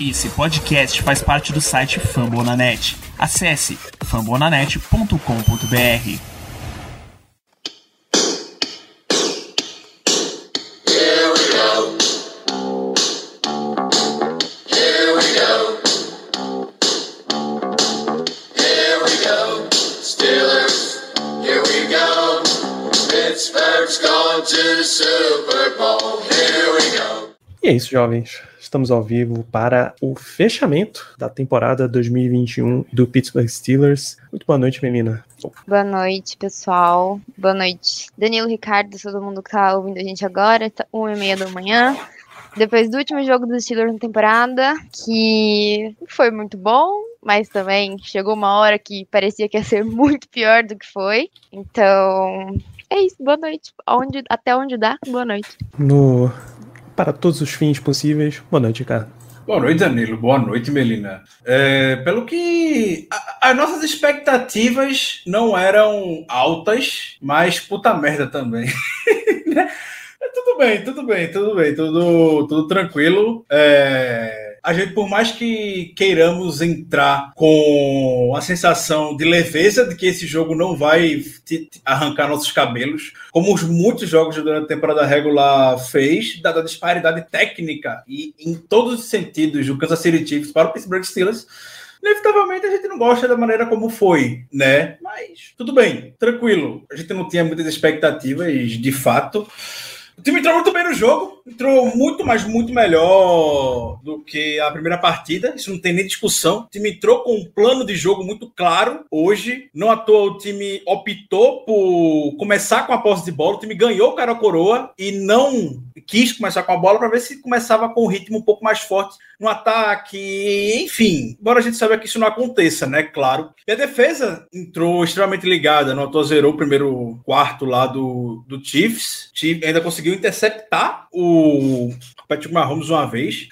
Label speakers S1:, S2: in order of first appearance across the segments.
S1: Esse podcast faz parte do site Fambonanet. Acesse fambonanet.com.br.
S2: E é isso, jovens. Estamos ao vivo para o fechamento da temporada 2021 do Pittsburgh Steelers. Muito boa noite, menina.
S3: Boa noite, pessoal. Boa noite, Danilo, Ricardo, todo mundo que tá ouvindo a gente agora. Tá uma e meia da manhã. Depois do último jogo dos Steelers na temporada, que foi muito bom, mas também chegou uma hora que parecia que ia ser muito pior do que foi. Então, é isso. Boa noite. Onde, até onde dá, boa noite.
S2: No para todos os fins possíveis. Boa noite, cara.
S4: Boa noite, Danilo. Boa noite, Melina. É, pelo que. as nossas expectativas não eram altas, mas puta merda também. É, tudo bem, tudo bem, tudo bem, tudo, tudo tranquilo. É, a gente, por mais que queiramos entrar com a sensação de leveza de que esse jogo não vai arrancar nossos cabelos, como os muitos jogos durante a temporada regular fez, dada a disparidade técnica e em todos os sentidos do Kansas City Chiefs para o Pittsburgh Steelers, inevitavelmente a gente não gosta da maneira como foi, né? Mas tudo bem, tranquilo. A gente não tinha muitas expectativas, de fato. O time entrou muito bem no jogo, entrou muito, mas muito melhor do que a primeira partida. Isso não tem nem discussão. O time entrou com um plano de jogo muito claro hoje. Não à toa o time optou por começar com a posse de bola. O time ganhou o cara coroa e não quis começar com a bola para ver se começava com um ritmo um pouco mais forte no ataque. Enfim, embora a gente saiba que isso não aconteça, né? Claro. E a defesa entrou extremamente ligada. Não à toa zerou o primeiro quarto lá do, do Chiefs. Chiefs ainda conseguiu interceptar o Patrick Mahomes uma vez.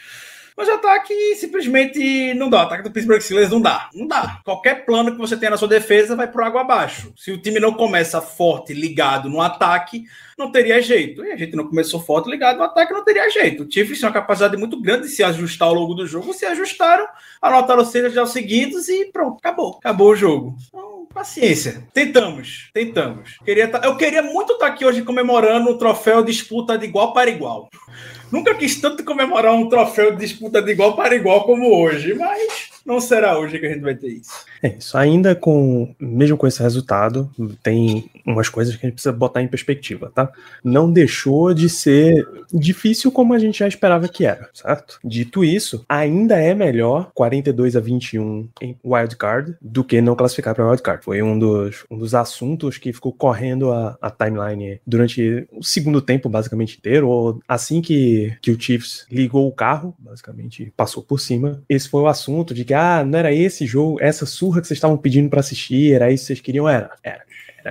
S4: Mas o ataque simplesmente não dá. O ataque do Pittsburgh Steelers não dá. Não dá. Qualquer plano que você tenha na sua defesa vai por água abaixo. Se o time não começa forte, ligado no ataque, não teria jeito. E a gente não começou forte, ligado no ataque, não teria jeito. O Chiefs tem uma capacidade muito grande de se ajustar ao longo do jogo. Se ajustaram, anotaram os seis já seguidos e pronto, acabou. Acabou o jogo. Então, paciência. Tentamos, tentamos. Queria tá- eu queria muito estar aqui hoje comemorando o troféu disputa de igual para igual. Nunca quis tanto comemorar um troféu de disputa de igual para igual como hoje, mas não será hoje que a gente vai ter isso.
S2: É isso. Ainda com, mesmo com esse resultado, tem umas coisas que a gente precisa botar em perspectiva, tá? Não deixou de ser difícil como a gente já esperava que era, certo? Dito isso, ainda é melhor 42 a 21 em wildcard do que não classificar para wildcard. Foi um dos, um dos assuntos que ficou correndo a, a timeline durante o segundo tempo, basicamente inteiro, ou assim que, que o Chiefs ligou o carro, basicamente passou por cima. Esse foi o assunto de que, ah, não era esse jogo, essa surra que vocês estavam pedindo para assistir, era isso que vocês queriam? Era, era.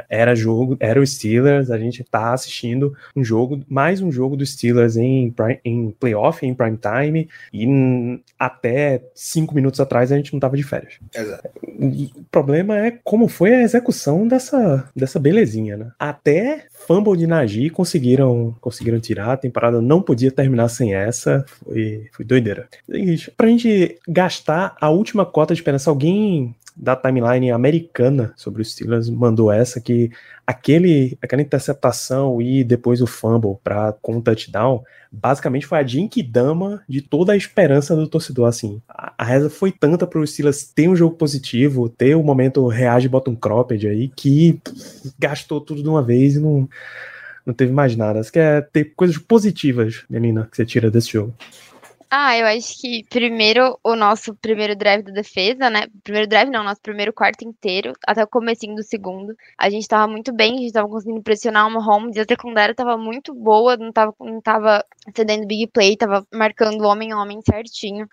S2: Era, jogo, era o Steelers, a gente tá assistindo um jogo, mais um jogo do Steelers em, em playoff, em prime time, e até cinco minutos atrás a gente não tava de férias.
S4: Exato.
S2: E o problema é como foi a execução dessa, dessa belezinha, né? Até fumble de Nagy conseguiram, conseguiram tirar, a temporada não podia terminar sem essa, foi, foi doideira. E, pra gente gastar a última cota de esperança, alguém da timeline americana sobre os Steelers mandou essa que aquele, aquela interceptação e depois o fumble para com touchdown basicamente foi a Dama de toda a esperança do torcedor, assim. A, a reza foi tanta para os Steelers ter um jogo positivo, ter o momento reage bota um cropped aí, que gastou tudo de uma vez e não, não teve mais nada. Você quer ter coisas positivas, menina, que você tira desse jogo?
S3: Ah, eu acho que primeiro o nosso primeiro drive da defesa, né? Primeiro drive não, nosso primeiro quarto inteiro, até o comecinho do segundo. A gente tava muito bem, a gente tava conseguindo pressionar o Mahomes e a secundária tava muito boa, não tava, não tava cedendo big play, tava marcando homem homem certinho.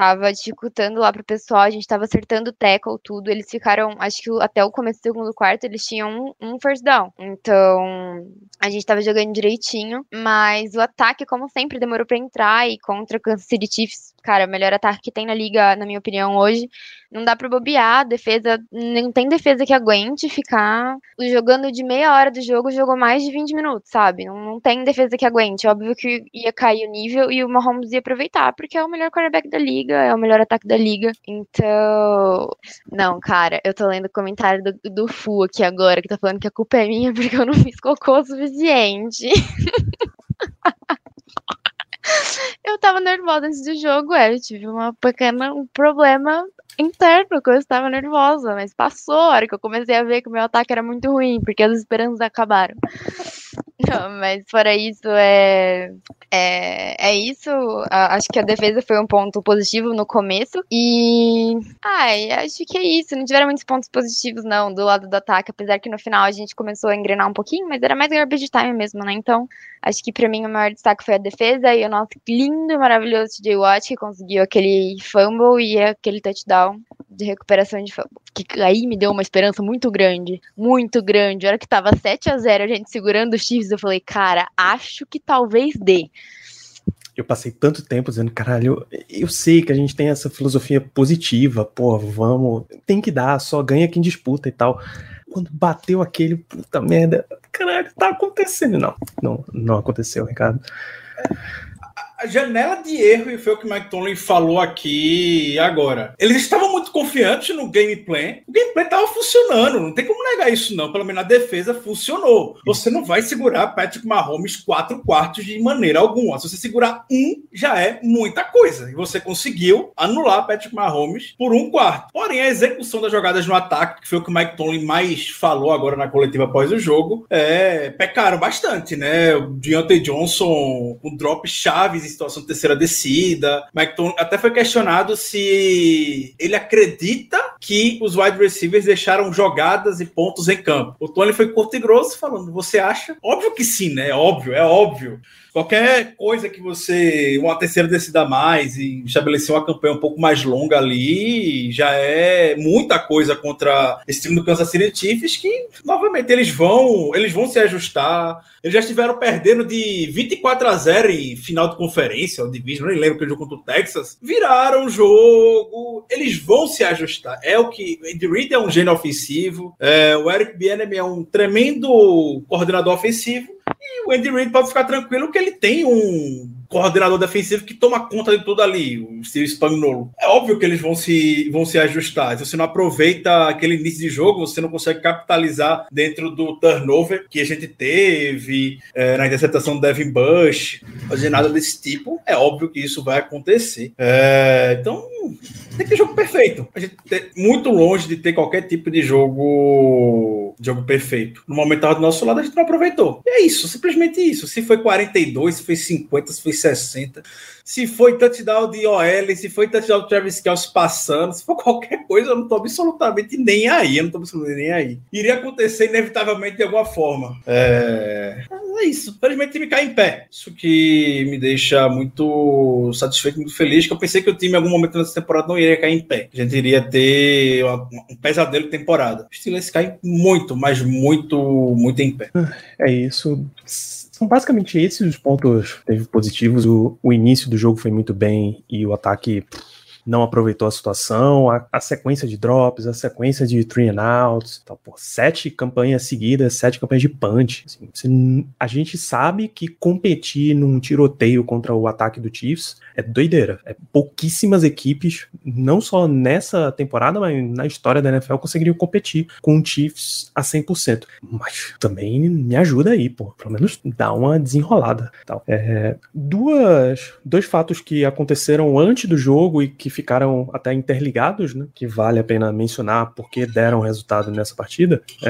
S3: Tava dificultando lá pro pessoal, a gente tava acertando tackle, tudo. Eles ficaram, acho que até o começo do segundo quarto, eles tinham um, um first down. Então, a gente tava jogando direitinho, mas o ataque, como sempre, demorou pra entrar e contra o Kansas City Chiefs cara, o melhor ataque que tem na liga, na minha opinião, hoje. Não dá pra bobear, defesa, não tem defesa que aguente ficar jogando de meia hora do jogo, jogou mais de 20 minutos, sabe? Não, não tem defesa que aguente. Óbvio que ia cair o nível e o Mahomes ia aproveitar, porque é o melhor quarterback da liga, é o melhor ataque da liga. Então, não, cara, eu tô lendo o comentário do, do Fu aqui agora, que tá falando que a culpa é minha porque eu não fiz cocô o suficiente. eu tava nervosa antes do jogo, é, eu tive uma pequena um problema interno que eu estava nervosa, mas passou a hora que eu comecei a ver que o meu ataque era muito ruim, porque as esperanças acabaram. Não, mas fora isso, é, é, é isso. Acho que a defesa foi um ponto positivo no começo. E. Ai, acho que é isso. Não tiveram muitos pontos positivos, não, do lado do ataque. Apesar que no final a gente começou a engrenar um pouquinho, mas era mais garbage time mesmo, né? Então, acho que para mim o maior destaque foi a defesa e o nosso lindo maravilhoso TJ Watt, que conseguiu aquele fumble e aquele touchdown de recuperação de. Que aí me deu uma esperança muito grande. Muito grande. A hora que tava 7 a 0 a gente segurando os Chiefs, eu falei, cara, acho que talvez dê
S2: eu passei tanto tempo dizendo, caralho, eu, eu, sei que a gente tem essa filosofia positiva, pô, vamos, tem que dar, só ganha quem disputa e tal. Quando bateu aquele, puta merda, caralho, tá acontecendo. Não, não, não aconteceu, Ricardo.
S4: A janela de erro, e foi o que o Mike Tomlin falou aqui agora. Eles estavam muito confiantes no gameplay. O gameplay estava funcionando, não tem como negar isso, não. Pelo menos a defesa funcionou. Você não vai segurar Patrick Mahomes quatro quartos de maneira alguma. Se você segurar um, já é muita coisa. E você conseguiu anular Patrick Mahomes por um quarto. Porém, a execução das jogadas no ataque, que foi o que o Mike Tomlin mais falou agora na coletiva após o jogo, é, pecaram bastante, né? O Deontay Johnson, um drop chaves situação de terceira descida. Mike Tom até foi questionado se ele acredita que os wide receivers deixaram jogadas e pontos em campo. O Tony foi curto e grosso falando: você acha? Óbvio que sim, né? É óbvio, é óbvio. Qualquer coisa que você, uma terceira descida a mais e estabelecer uma campanha um pouco mais longa ali, já é muita coisa contra esse time do Kansas City Chiefs que, novamente, eles vão, eles vão se ajustar. Eles já estiveram perdendo de 24 a 0 em final de conferência, ou division, nem lembro que jogo contra o Texas. Viraram o jogo, eles vão se ajustar. É o que. Andy Reid é um gênio ofensivo, é, o Eric Bieniemy é um tremendo coordenador ofensivo. E o Andy Reid pode ficar tranquilo que ele tem um coordenador defensivo que toma conta de tudo ali, o Steve Spagnuolo. É óbvio que eles vão se, vão se ajustar. Se você não aproveita aquele início de jogo, você não consegue capitalizar dentro do turnover que a gente teve é, na interceptação do Devin Bush, fazer nada desse tipo. É óbvio que isso vai acontecer. É, então, tem que ter jogo perfeito. A gente tá muito longe de ter qualquer tipo de jogo jogo perfeito. No momento do nosso lado, a gente não aproveitou. E é isso, simplesmente isso. Se foi 42, se foi 50, se foi 60, se foi touchdown de OL, se foi touchdown do Travis Kelce passando, se for qualquer coisa, eu não tô absolutamente nem aí. Eu não tô absolutamente nem aí. Iria acontecer inevitavelmente de alguma forma. É, é isso. Felizmente o time cai em pé. Isso que me deixa muito satisfeito, muito feliz, que eu pensei que o time em algum momento nessa temporada não iria cair em pé. A gente iria ter um pesadelo de temporada. O Steelers cai muito, mas muito, muito em pé.
S2: É isso são basicamente esses os pontos teve positivos. O, o início do jogo foi muito bem e o ataque não aproveitou a situação, a, a, sequência de drops, a sequência de three and outs, então, por sete campanhas seguidas, sete campanhas de punch. Assim, você, a gente sabe que competir num tiroteio contra o ataque do Chiefs é doideira. É pouquíssimas equipes, não só nessa temporada, mas na história da NFL, conseguiriam competir com o Chiefs a 100%. Mas também me ajuda aí, pô, pelo menos dá uma desenrolada. Tal. É, duas, dois fatos que aconteceram antes do jogo e que ficaram até interligados, né, que vale a pena mencionar porque deram resultado nessa partida. É,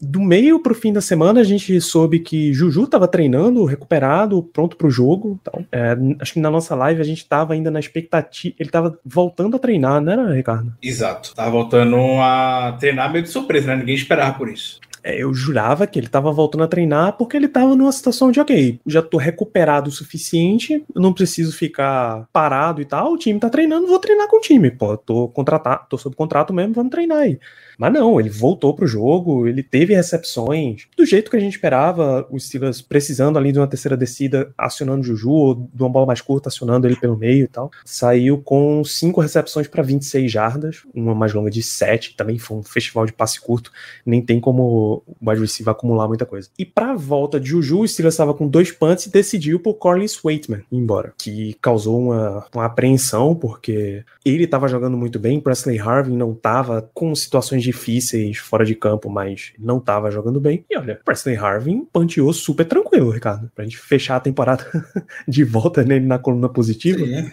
S2: do meio para o fim da semana, a gente soube que Juju estava treinando, recuperado, pronto para o jogo. Então, é, acho que na nossa live a gente estava ainda na expectativa. Ele estava voltando a treinar, né, Ricardo?
S4: Exato. Tava voltando a treinar meio de surpresa, né? Ninguém esperava por isso.
S2: É, eu jurava que ele tava voltando a treinar porque ele tava numa situação de, ok, já tô recuperado o suficiente, não preciso ficar parado e tal, o time tá treinando, vou treinar com o time, pô, tô contratado, tô sob contrato mesmo, vamos treinar aí. Mas não, ele voltou pro jogo, ele teve recepções do jeito que a gente esperava, os Steelers precisando ali de uma terceira descida, acionando o Juju, ou de uma bola mais curta, acionando ele pelo meio e tal. Saiu com cinco recepções para 26 jardas, uma mais longa de 7, também foi um festival de passe curto, nem tem como o wide acumular muita coisa. E pra volta de Juju, o Steelers estava com dois punts e decidiu por Corliss Waitman ir embora, que causou uma, uma apreensão, porque ele estava jogando muito bem, Presley Harvin não estava com situações difíceis fora de campo, mas não estava jogando bem. E olha, Presley Harvin panteou super tranquilo, Ricardo, pra gente fechar a temporada de volta nele na coluna positiva. Sim.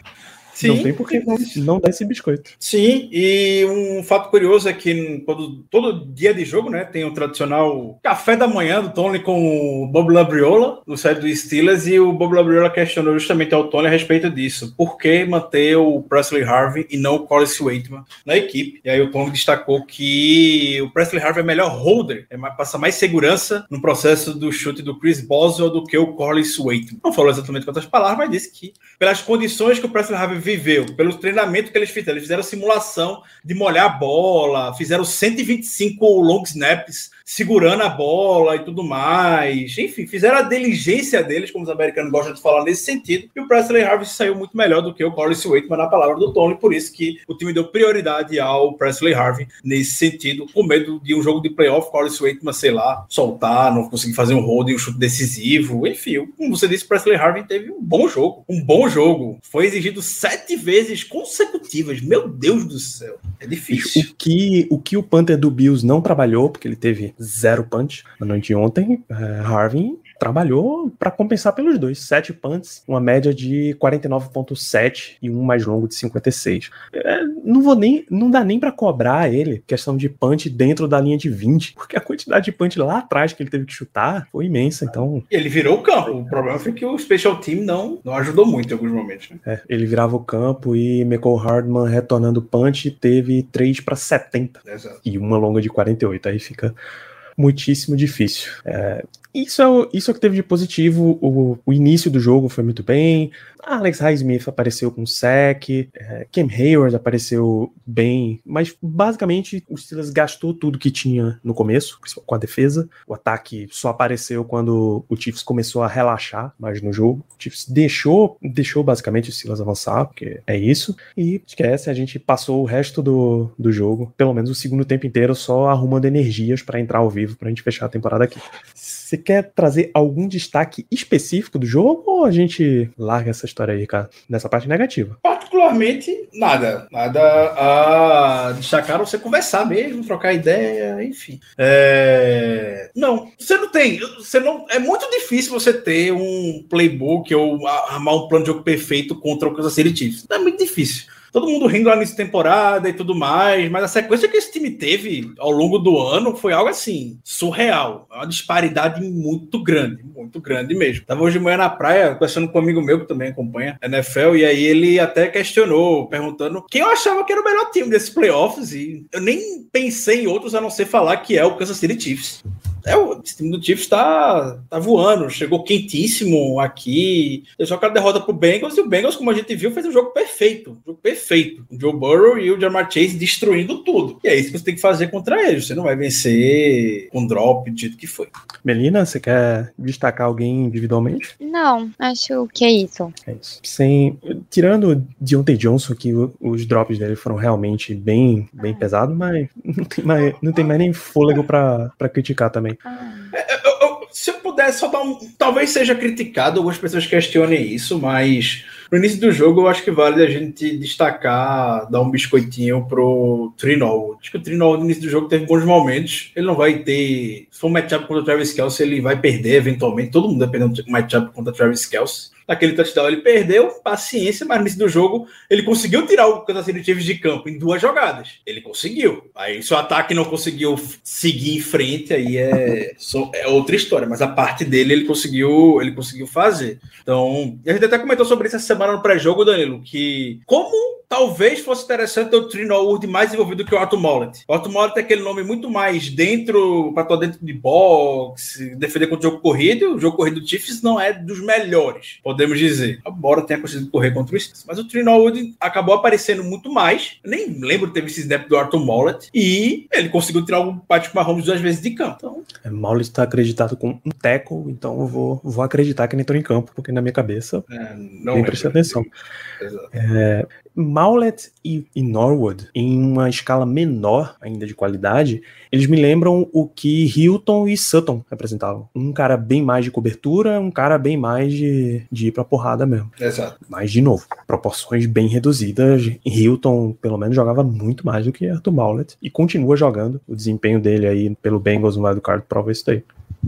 S2: Sim. Não tem por que não, dar esse biscoito.
S4: Sim, e um fato curioso é que todo, todo dia de jogo, né, tem o tradicional café da manhã do Tony com o Bob Labriola, no site do Steelers, e o Bob Labriola questionou justamente ao Tony a respeito disso. Por que manter o Presley Harvey e não o Collis Waitman na equipe? E aí o Tony destacou que o Presley Harvey é melhor holder, é mais, passa mais segurança no processo do chute do Chris Boswell do que o Collis Waitman. Não falou exatamente quantas palavras, mas disse que pelas condições que o Presley Harvey viveu, pelo treinamento que eles fizeram. Eles fizeram simulação de molhar a bola, fizeram 125 long snaps segurando a bola e tudo mais. Enfim, fizeram a diligência deles, como os americanos gostam de falar nesse sentido. E o Presley Harvey saiu muito melhor do que o Corliss Waitman na palavra do Tony, por isso que o time deu prioridade ao Presley Harvey nesse sentido, com medo de um jogo de playoff, Corliss Waitman, sei lá, soltar, não conseguir fazer um hold, um chute decisivo. Enfim, como você disse, Presley Harvey teve um bom jogo, um bom jogo. Foi exigido sete vezes consecutivas. Meu Deus do céu, é difícil.
S2: O que o, que o Panther do Bills não trabalhou, porque ele teve zero punch na noite de ontem. É, Harvin trabalhou para compensar pelos dois. Sete punts, uma média de 49,7 e um mais longo de 56. É, não vou nem, não dá nem para cobrar ele questão de punch dentro da linha de 20, porque a quantidade de punch lá atrás que ele teve que chutar foi imensa. Então
S4: ele virou o campo. O problema foi que o special team não, não ajudou muito em alguns momentos. Né?
S2: É, ele virava o campo e Michael Hardman retornando punch teve 3 para 70 Exato. e uma longa de 48. Aí fica muitíssimo difícil. É, isso é, o, isso é o que teve de positivo. O, o início do jogo foi muito bem. Alex Highsmith apareceu com sec. É, Cam Hayward apareceu bem. Mas basicamente o Steelers gastou tudo que tinha no começo, com a defesa. O ataque só apareceu quando o Chiefs começou a relaxar mais no jogo. O Chiefs deixou, deixou basicamente o Steelers avançar, porque é isso. E esquece, a gente passou o resto do, do jogo, pelo menos o segundo tempo inteiro, só arrumando energias para entrar ao vivo, pra gente fechar a temporada aqui. Você quer trazer algum destaque específico do jogo ou a gente larga essa história aí, cara, nessa parte negativa?
S4: Particularmente, nada. Nada a destacar, você conversar mesmo, trocar ideia, enfim. É... Não, você não tem. Você não, é muito difícil você ter um playbook ou armar um plano de jogo perfeito contra o Kansas City Chiefs. É muito difícil todo mundo rindo lá nessa temporada e tudo mais, mas a sequência que esse time teve ao longo do ano foi algo assim, surreal. Uma disparidade muito grande, muito grande mesmo. Tava hoje de manhã na praia, conversando com um amigo meu que também acompanha a NFL, e aí ele até questionou, perguntando quem eu achava que era o melhor time desses playoffs, e eu nem pensei em outros a não ser falar que é o Kansas City Chiefs. É, o time do Chiefs tá, tá voando, chegou quentíssimo aqui. Deixou aquela derrota pro Bengals e o Bengals, como a gente viu, fez um jogo perfeito. Um jogo perfeito. O Joe Burrow e o Jamar Chase destruindo tudo. E é isso que você tem que fazer contra eles. Você não vai vencer com drop do jeito que foi.
S2: Melina, você quer destacar alguém individualmente?
S3: Não, acho que é isso.
S2: É isso. Sem, tirando Deontay Johnson, que os drops dele foram realmente bem, bem ah. pesados, mas não tem mais, não tem mais nem fôlego para criticar também. Ah.
S4: Eu, eu, se eu pudesse só dar um. Talvez seja criticado, algumas pessoas questionem isso, mas no início do jogo eu acho que vale a gente destacar, dar um biscoitinho pro Trinol. Acho que o Trinol no início do jogo teve bons momentos. Ele não vai ter. Se for um matchup contra o Travis Kelsey, ele vai perder eventualmente. Todo mundo dependendo do matchup contra o Travis Kelsey naquele touchdown ele perdeu, paciência, mas no início do jogo ele conseguiu tirar o Kansas City Chiefs de campo em duas jogadas. Ele conseguiu. Aí se o ataque não conseguiu seguir em frente, aí é, é outra história, mas a parte dele ele conseguiu, ele conseguiu fazer. Então, a gente até comentou sobre isso essa semana no pré-jogo, Danilo, que como talvez fosse interessante o Trino Wood mais envolvido que o Arthur Mollet. O Arthur Mollet é aquele nome muito mais dentro, para estar dentro de boxe, defender contra o jogo corrido. O jogo corrido do Chiefs não é dos melhores, podemos dizer. Embora tenha conseguido correr contra o Steelers. Mas o Trino Wood acabou aparecendo muito mais. Eu nem lembro de ter visto esse snap do Arthur Mollet. E ele conseguiu tirar o Patrick Mahomes duas vezes de campo. Então...
S2: É, Mollet está acreditado com um tackle, então eu vou, vou acreditar que ele entrou em campo, porque na minha cabeça é, não nem prestei atenção. É, Maulet e, e, Norwood, em uma escala menor ainda de qualidade, eles me lembram o que Hilton e Sutton representavam. Um cara bem mais de cobertura, um cara bem mais de, de ir pra porrada mesmo.
S4: Exato.
S2: Mas, de novo, proporções bem reduzidas. Hilton, pelo menos, jogava muito mais do que Arthur Maulet e continua jogando. O desempenho dele aí pelo Bengals no lado do card prova isso daí.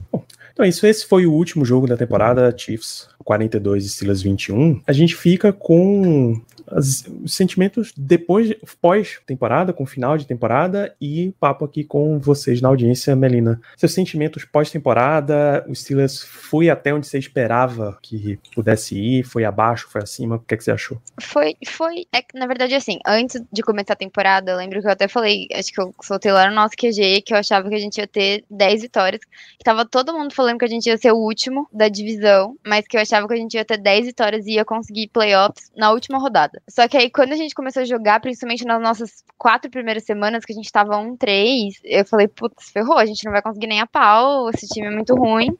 S2: Bom, então é isso. Esse foi o último jogo da temporada, Chiefs 42 e Steelers 21. A gente fica com os sentimentos depois, pós-temporada, com final de temporada e papo aqui com vocês na audiência, Melina. Seus sentimentos pós-temporada, o Steelers foi até onde você esperava que pudesse ir, foi abaixo, foi acima, o que, é que você achou?
S3: Foi, foi, é na verdade assim, antes de começar a temporada, eu lembro que eu até falei, acho que eu soltei lá no nosso QG, que eu achava que a gente ia ter 10 vitórias, que tava todo mundo falando que a gente ia ser o último da divisão, mas que eu achava que a gente ia ter 10 vitórias e ia conseguir playoffs na última rodada. Só que aí, quando a gente começou a jogar, principalmente nas nossas quatro primeiras semanas, que a gente tava 1-3, eu falei, putz, ferrou, a gente não vai conseguir nem a pau, esse time é muito ruim.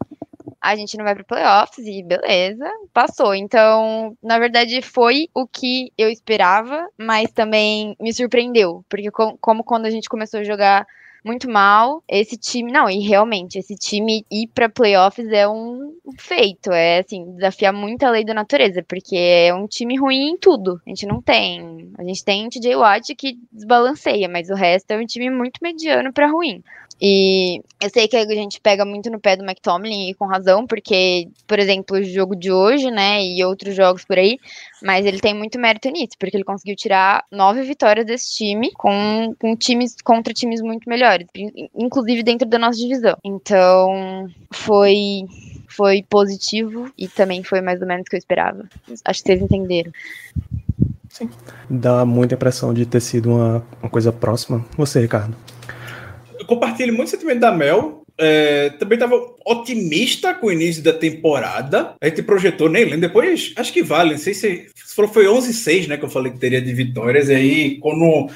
S3: A gente não vai para playoffs e beleza, passou. Então, na verdade, foi o que eu esperava, mas também me surpreendeu, porque como quando a gente começou a jogar muito mal. Esse time, não, e realmente, esse time ir para playoffs é um feito, é assim, desafiar muito a lei da natureza, porque é um time ruim em tudo. A gente não tem. A gente tem TJ Watt que desbalanceia, mas o resto é um time muito mediano para ruim. E eu sei que a gente pega muito no pé do McTominay, e com razão, porque, por exemplo, o jogo de hoje, né, e outros jogos por aí, mas ele tem muito mérito nisso, porque ele conseguiu tirar nove vitórias desse time com, com times contra times muito melhores, inclusive dentro da nossa divisão. Então, foi foi positivo e também foi mais ou menos o que eu esperava. Acho que vocês entenderam.
S2: Sim. Dá muita impressão de ter sido uma, uma coisa próxima. Você, Ricardo?
S4: eu compartilho muito o sentimento da Mel. É, também estava otimista com o início da temporada. A gente projetou, nem lembro. Depois, acho que vale. Não sei se, se foi 11-6, né? Que eu falei que teria de vitórias. E aí, quando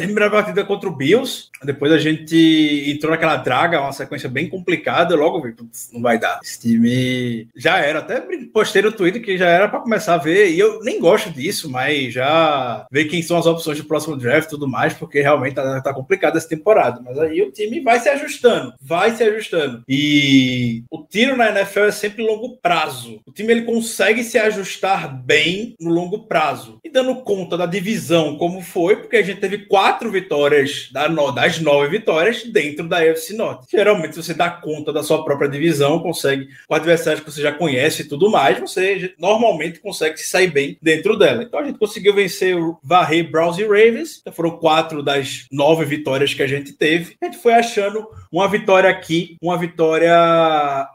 S4: terminou a partida contra o Bills, depois a gente entrou naquela draga, uma sequência bem complicada. Logo vi, não vai dar. Esse time já era. Até postei no Twitter que já era para começar a ver. E eu nem gosto disso, mas já ver quem são as opções do próximo draft e tudo mais, porque realmente tá, tá complicado essa temporada. Mas aí o time vai se ajustando, vai se ajustando. E o tiro na NFL é sempre longo prazo. O time ele consegue se ajustar bem no longo prazo. E dando conta da divisão como foi, porque a gente teve quatro vitórias da, da das nove vitórias dentro da UFC Norte. Geralmente, você dá conta da sua própria divisão, consegue com adversários que você já conhece e tudo mais, você normalmente consegue se sair bem dentro dela. Então a gente conseguiu vencer o Varrey, Browns e Ravens. Então, foram quatro das nove vitórias que a gente teve. A gente foi achando uma vitória aqui, uma vitória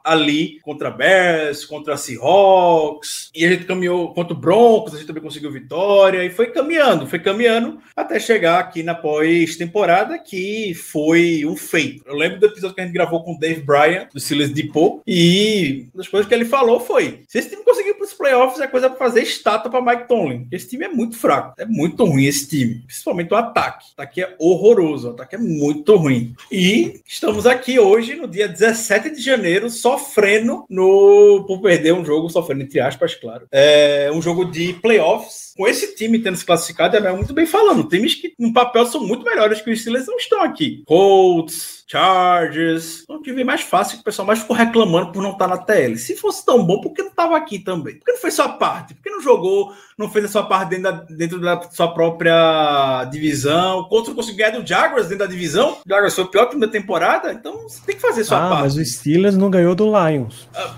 S4: ali contra Bears, contra Seahawks. E a gente caminhou contra o Broncos, a gente também conseguiu vitória. E foi caminhando, foi caminhando até chegar aqui na pós-temporada que foi um feito. Eu lembro do episódio que a gente gravou com o Dave Bryan, do Silas Depot, e uma das coisas que ele falou foi: se esse time conseguir para os playoffs, é coisa para fazer estátua para Mike Tomlin. Esse time é muito fraco, é muito ruim esse time, principalmente o ataque. O ataque é horroroso, o ataque é muito ruim. E estamos aqui hoje, no dia 17 de janeiro, sofrendo no por perder um jogo, sofrendo entre aspas, claro. É um jogo de playoffs com esse time tendo se classificado, é muito bem falando. Times que no papel são muito melhores que os Steelers não estão aqui. Colts, Chargers. Um time mais fácil que o pessoal mais ficou reclamando por não estar na TL. Se fosse tão bom, por que não estava aqui também? Por que não fez sua parte? Por que não jogou, não fez a sua parte dentro da, dentro da sua própria divisão? O Colts conseguiu ganhar do Jaguars dentro da divisão. O Jaguars foi o pior time da temporada. Então você tem que fazer sua
S2: ah,
S4: parte.
S2: Mas o Steelers não ganhou do Lions. Ah,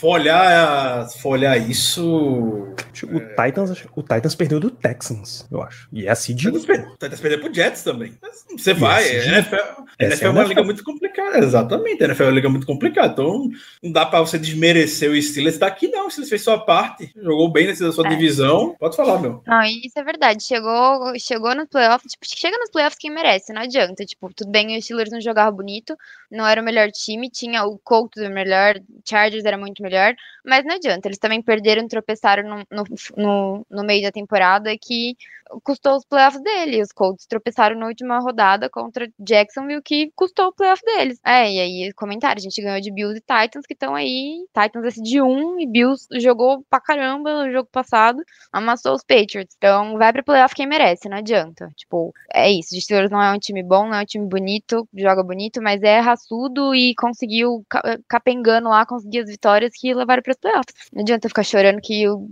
S4: for olhar, for olhar isso.
S2: O, Titans, o Titans perdeu do Texans, eu acho. E é assim de.
S4: O Titans perdeu pro Jets também. Você vai. É a NFL, a NFL é uma liga muito complicada. Exatamente. A NFL é uma liga muito complicada. Então não dá pra você desmerecer o Steelers daqui, não. O Steelers fez sua parte. Jogou bem nessa sua é. divisão. Pode falar, meu.
S3: Não, isso é verdade. Chegou, chegou nos playoffs. Tipo, chega nos playoffs quem merece. Não adianta. Tipo, tudo bem, o Steelers não jogava bonito. Não era o melhor time. Tinha o Colts o melhor. Chargers era muito melhor. Mas não adianta. Eles também perderam, tropeçaram no, no, no, no meio da temporada que custou os playoffs dele. Os Colts tropeçaram na última rodada contra Jacksonville, que custou o playoff deles. É, e aí, comentário, a gente ganhou de Bills e Titans, que estão aí. Titans esse de 1 e Bills jogou pra caramba no jogo passado, amassou os Patriots. Então, vai pra playoff quem merece, não adianta. Tipo, é isso. O Steelers não é um time bom, não é um time bonito, joga bonito, mas é raçudo e conseguiu, capengando lá, conseguir as vitórias que levaram pras playoffs. Não adianta ficar chorando que o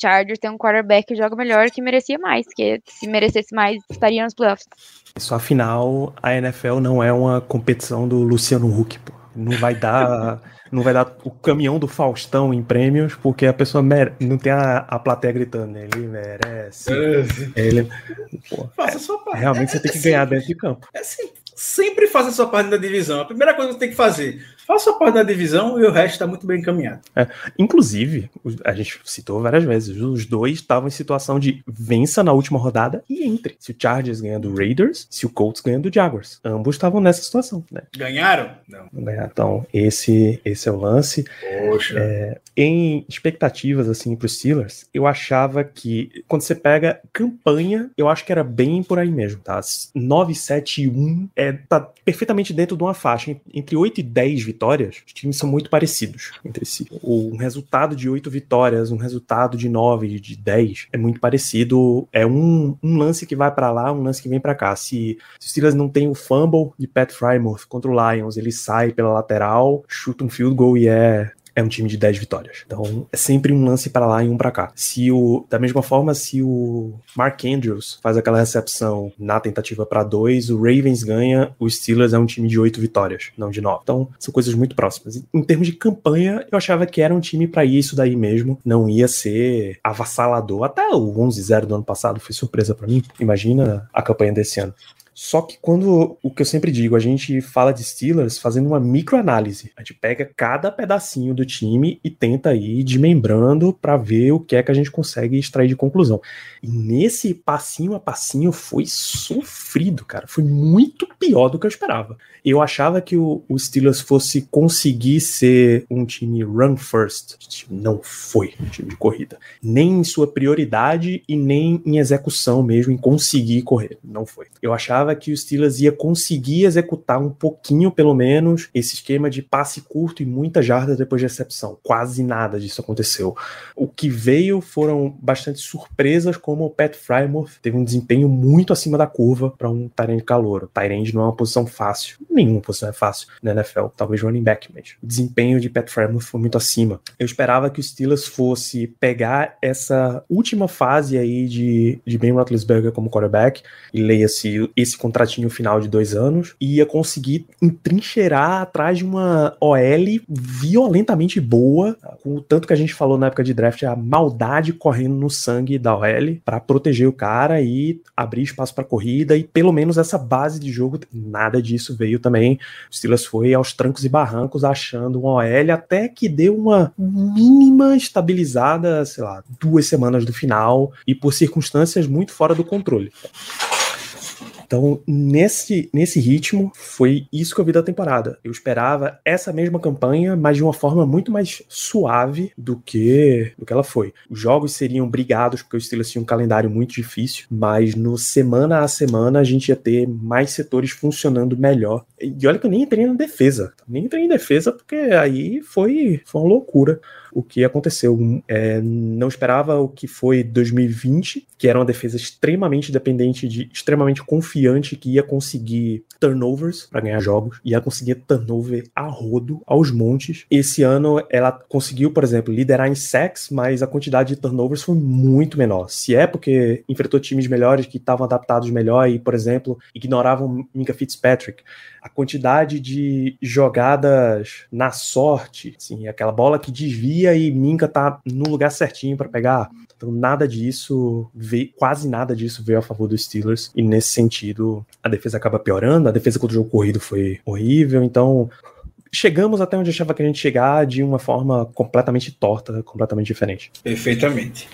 S3: Chargers tem um quarterback que joga melhor que merecia mais porque se merecesse mais, estaria nos playoffs.
S2: Só afinal, a NFL não é uma competição do Luciano Huck, pô. Não vai dar. não vai dar o caminhão do Faustão em prêmios, porque a pessoa mere... não tem a, a plateia gritando, ele merece. É. Ele... Pô, Faça a sua parte. Realmente é, você tem que é ganhar dentro de campo.
S4: É sim. Sempre faça a sua parte da divisão. A primeira coisa que você tem que fazer, faça parte da divisão e o resto está muito bem encaminhado.
S2: É, inclusive, a gente citou várias vezes, os dois estavam em situação de vença na última rodada e entre. Se o Chargers ganha do Raiders, se o Colts ganha do Jaguars. Ambos estavam nessa situação, né?
S4: Ganharam?
S2: Não. Ganharam. Então, esse, esse é o lance.
S4: Poxa.
S2: É, em expectativas, assim, para os Steelers, eu achava que quando você pega campanha, eu acho que era bem por aí mesmo, tá? 9, 7 e 1 é, tá perfeitamente dentro de uma faixa. Entre 8 e 10 vitórias, os times são muito parecidos entre si. Um resultado de 8 vitórias, um resultado de 9, de 10 é muito parecido. É um, um lance que vai para lá, um lance que vem para cá. Se, se os Steelers não tem o fumble de Pat Frymouth contra o Lions, ele sai pela lateral, chuta um field goal e é é um time de 10 vitórias. Então é sempre um lance para lá e um para cá. Se o da mesma forma, se o Mark Andrews faz aquela recepção na tentativa para dois, o Ravens ganha, o Steelers é um time de 8 vitórias, não de 9. Então são coisas muito próximas. Em termos de campanha, eu achava que era um time para isso daí mesmo, não ia ser avassalador. Até o 11-0 do ano passado foi surpresa para mim. Imagina a campanha desse ano. Só que quando o que eu sempre digo, a gente fala de Steelers fazendo uma microanálise. A gente pega cada pedacinho do time e tenta ir desmembrando para ver o que é que a gente consegue extrair de conclusão. E nesse passinho a passinho foi sofrido, cara. Foi muito pior do que eu esperava. Eu achava que o, o Steelers fosse conseguir ser um time run first. Não foi um time de corrida. Nem em sua prioridade e nem em execução mesmo, em conseguir correr. Não foi. Eu achava que o Steelers ia conseguir executar um pouquinho, pelo menos, esse esquema de passe curto e muita jarda depois de recepção. Quase nada disso aconteceu. O que veio foram bastante surpresas, como o Pat Frymouth teve um desempenho muito acima da curva para um Tyrande calor. O Tyrande não é uma posição fácil. Nenhuma posição é fácil na NFL. Talvez running back mesmo. O desempenho de Pat Frymouth foi muito acima. Eu esperava que o Steelers fosse pegar essa última fase aí de, de Ben Roethlisberger como quarterback e leia-se esse contratinho final de dois anos e ia conseguir entrincheirar atrás de uma OL violentamente boa, com o tanto que a gente falou na época de draft, a maldade correndo no sangue da OL para proteger o cara e abrir espaço para corrida e pelo menos essa base de jogo, nada disso veio também. O Steelers foi aos trancos e barrancos achando um OL até que deu uma mínima estabilizada, sei lá, duas semanas do final e por circunstâncias muito fora do controle. Então, nesse, nesse ritmo, foi isso que eu vi da temporada. Eu esperava essa mesma campanha, mas de uma forma muito mais suave do que, do que ela foi. Os jogos seriam brigados, porque o Steelers tinha um calendário muito difícil, mas no semana a semana a gente ia ter mais setores funcionando melhor. E olha que eu nem entrei na defesa. Nem entrei em defesa, porque aí foi, foi uma loucura o que aconteceu. É, não esperava o que foi 2020, que era uma defesa extremamente dependente de, extremamente confiante que ia conseguir turnovers para ganhar jogos, ia conseguir turnover a rodo aos montes. Esse ano ela conseguiu, por exemplo, liderar em sacks, mas a quantidade de turnovers foi muito menor. Se é porque enfrentou times melhores que estavam adaptados melhor e, por exemplo, ignoravam Minka Fitzpatrick, a quantidade de jogadas na sorte, assim, aquela bola que desvia e Minka tá no lugar certinho para pegar. Então nada disso veio, quase nada disso veio a favor dos Steelers e nesse sentido a defesa acaba piorando, a defesa contra o jogo corrido foi horrível, então chegamos até onde achava que a gente chegar de uma forma completamente torta, completamente diferente.
S4: Perfeitamente.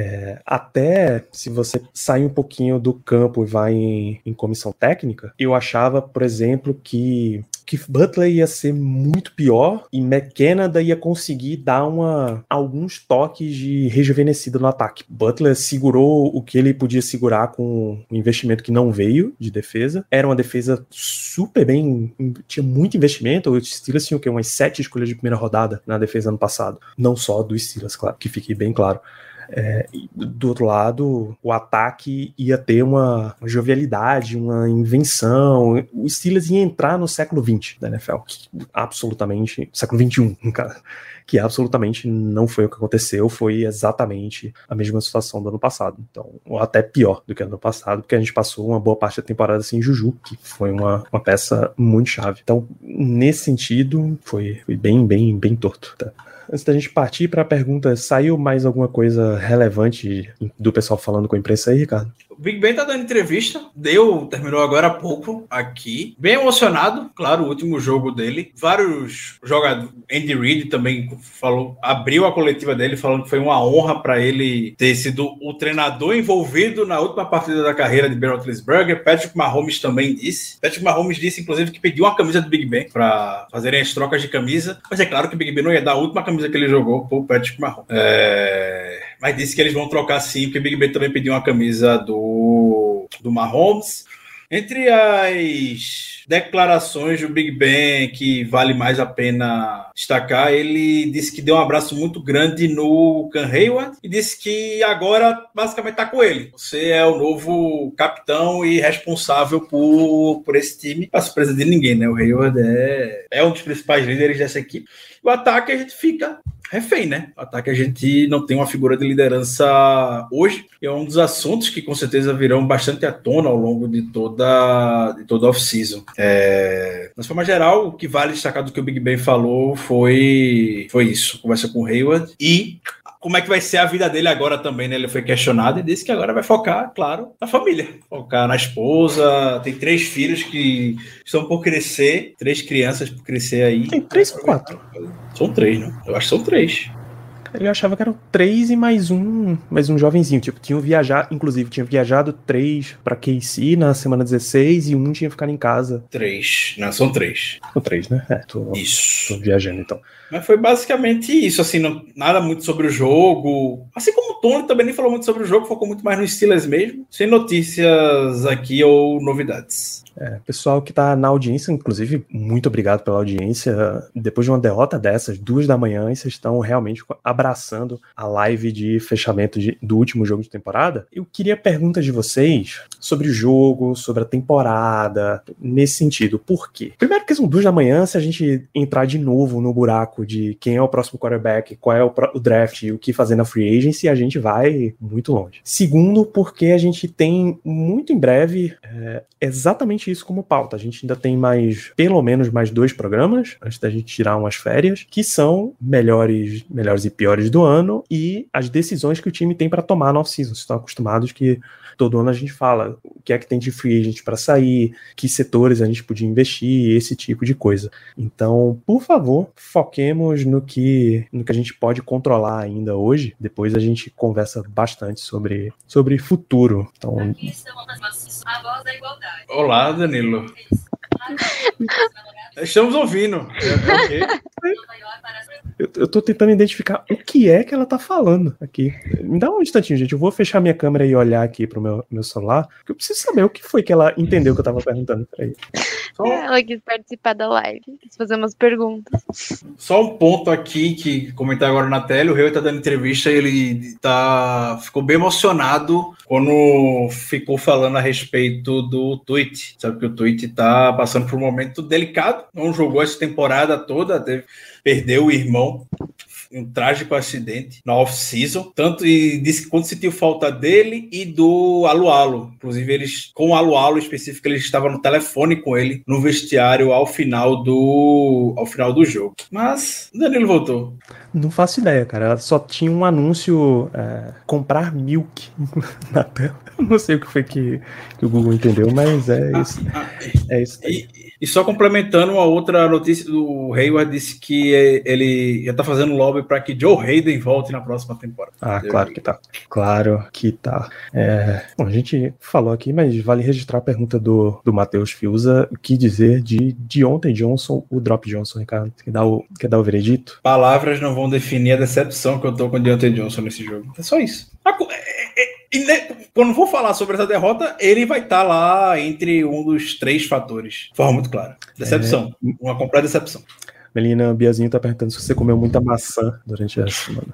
S2: É, até se você sair um pouquinho do campo e vai em, em comissão técnica, eu achava, por exemplo, que que Butler ia ser muito pior e McKenna ia conseguir dar uma, alguns toques de rejuvenescida no ataque. Butler segurou o que ele podia segurar com um investimento que não veio de defesa. Era uma defesa super bem, tinha muito investimento. O Steelers tinha o quê? Umas sete escolhas de primeira rodada na defesa ano passado. Não só do Steelers, claro, que fique bem claro. É, do outro lado, o ataque ia ter uma jovialidade, uma invenção. O Steelers ia entrar no século XX da NFL, que absolutamente, século XXI, cara, que absolutamente não foi o que aconteceu, foi exatamente a mesma situação do ano passado. Então, até pior do que ano passado, porque a gente passou uma boa parte da temporada sem Juju, que foi uma, uma peça muito chave. Então, nesse sentido, foi, foi bem, bem, bem torto. Tá? Antes da gente partir para a pergunta, saiu mais alguma coisa relevante do pessoal falando com a imprensa aí, Ricardo?
S4: Big Ben tá dando entrevista, deu, terminou agora há pouco aqui, bem emocionado, claro, o último jogo dele. Vários jogadores, Andy Reid também falou, abriu a coletiva dele falando que foi uma honra para ele ter sido o treinador envolvido na última partida da carreira de Ben Roethlisberger. Patrick Mahomes também disse. Patrick Mahomes disse inclusive que pediu uma camisa do Big Ben para fazerem as trocas de camisa, mas é claro que o Big Ben não ia dar a última camisa que ele jogou pro Patrick Mahomes. É mas disse que eles vão trocar sim, porque o Big Ben também pediu uma camisa do, do Mahomes. Entre as declarações do Big Ben que vale mais a pena destacar, ele disse que deu um abraço muito grande no Can Hayward e disse que agora basicamente está com ele. Você é o novo capitão e responsável por, por esse time. Não surpresa de ninguém, né? O Hayward é, é um dos principais líderes dessa equipe. O ataque a gente fica refém, né? Ataque a gente não tem uma figura de liderança hoje. É um dos assuntos que com certeza virão bastante à tona ao longo de toda, de toda a off-season. É... Mas, de forma geral, o que vale destacar do que o Big Ben falou foi, foi isso. Conversa com o Hayward e como é que vai ser a vida dele agora também, né? Ele foi questionado e disse que agora vai focar, claro, na família. Focar na esposa. Tem três filhos que estão por crescer, três crianças por crescer aí.
S2: Tem três ou quatro?
S4: São três, né? Eu acho que são três.
S2: Eu achava que eram três e mais um, mais um jovenzinho. Tipo, tinham viajado, inclusive, tinha viajado três pra KC na semana 16 e um tinha ficado em casa.
S4: Três. Não, são três.
S2: São três, né? É, tô,
S4: Isso.
S2: tô viajando então.
S4: Mas foi basicamente isso, assim, não, nada muito sobre o jogo. Assim como o Tony também nem falou muito sobre o jogo, focou muito mais no Steelers mesmo, sem notícias aqui ou novidades.
S2: É, pessoal que está na audiência, inclusive, muito obrigado pela audiência. Depois de uma derrota dessas, duas da manhã, vocês estão realmente abraçando a live de fechamento de, do último jogo de temporada. Eu queria perguntas de vocês sobre o jogo, sobre a temporada, nesse sentido. Por quê? Primeiro, porque são duas da manhã, se a gente entrar de novo no buraco de quem é o próximo quarterback, qual é o, o draft e o que fazer na free agency, a gente vai muito longe. Segundo, porque a gente tem muito em breve é, exatamente isso como pauta. A gente ainda tem mais, pelo menos mais dois programas, antes da gente tirar umas férias, que são melhores, melhores e piores do ano e as decisões que o time tem para tomar no off-season. Vocês estão acostumados que todo ano a gente fala o que é que tem de free agent para sair, que setores a gente podia investir, esse tipo de coisa. Então, por favor, foquemos no que, no que a gente pode controlar ainda hoje. Depois a gente conversa bastante sobre, sobre futuro. Então,
S4: Olá, Danilo. Estamos ouvindo.
S2: Eu, eu tô tentando identificar o que é que ela tá falando aqui. Me dá um instantinho, gente. Eu vou fechar minha câmera e olhar aqui pro meu, meu celular, porque eu preciso saber o que foi que ela entendeu que eu tava perguntando. Peraí.
S3: Só... Ela quis participar da live, quis fazer umas perguntas.
S4: Só um ponto aqui que comentar agora na tela, o Rei tá dando entrevista, ele tá ficou bem emocionado quando ficou falando a respeito do tweet. Sabe que o tweet tá passando por um momento delicado, não jogou essa temporada toda, teve, perdeu o irmão um trágico acidente na off-season. Tanto e disse que quando sentiu falta dele e do Alualo. Inclusive, eles, com o Alualo específico, ele estava no telefone com ele no vestiário ao final do, ao final do jogo. Mas Danilo voltou.
S2: Não faço ideia, cara. Só tinha um anúncio é, comprar milk na tela. Não sei o que foi que, que o Google entendeu, mas é ah, isso. Ah, é isso.
S4: E, e só complementando uma outra notícia do Hayward disse que ele já tá fazendo lobby para que Joe Hayden volte na próxima temporada.
S2: Ah, claro que tá. Claro que tá. É, bom, a gente falou aqui, mas vale registrar a pergunta do, do Matheus Fiuza. O que dizer de, de ontem Johnson, o Drop Johnson, Ricardo? Quer dar o, quer dar o veredito?
S4: Palavras não vão definir a decepção que eu tô com o Deontay Johnson nesse jogo. É só isso. É, é, e né, quando for falar sobre essa derrota, ele vai estar tá lá entre um dos três fatores. De forma muito clara. Decepção. É... Uma completa decepção.
S2: Melina Biazinho tá perguntando se você comeu muita maçã durante essa semana.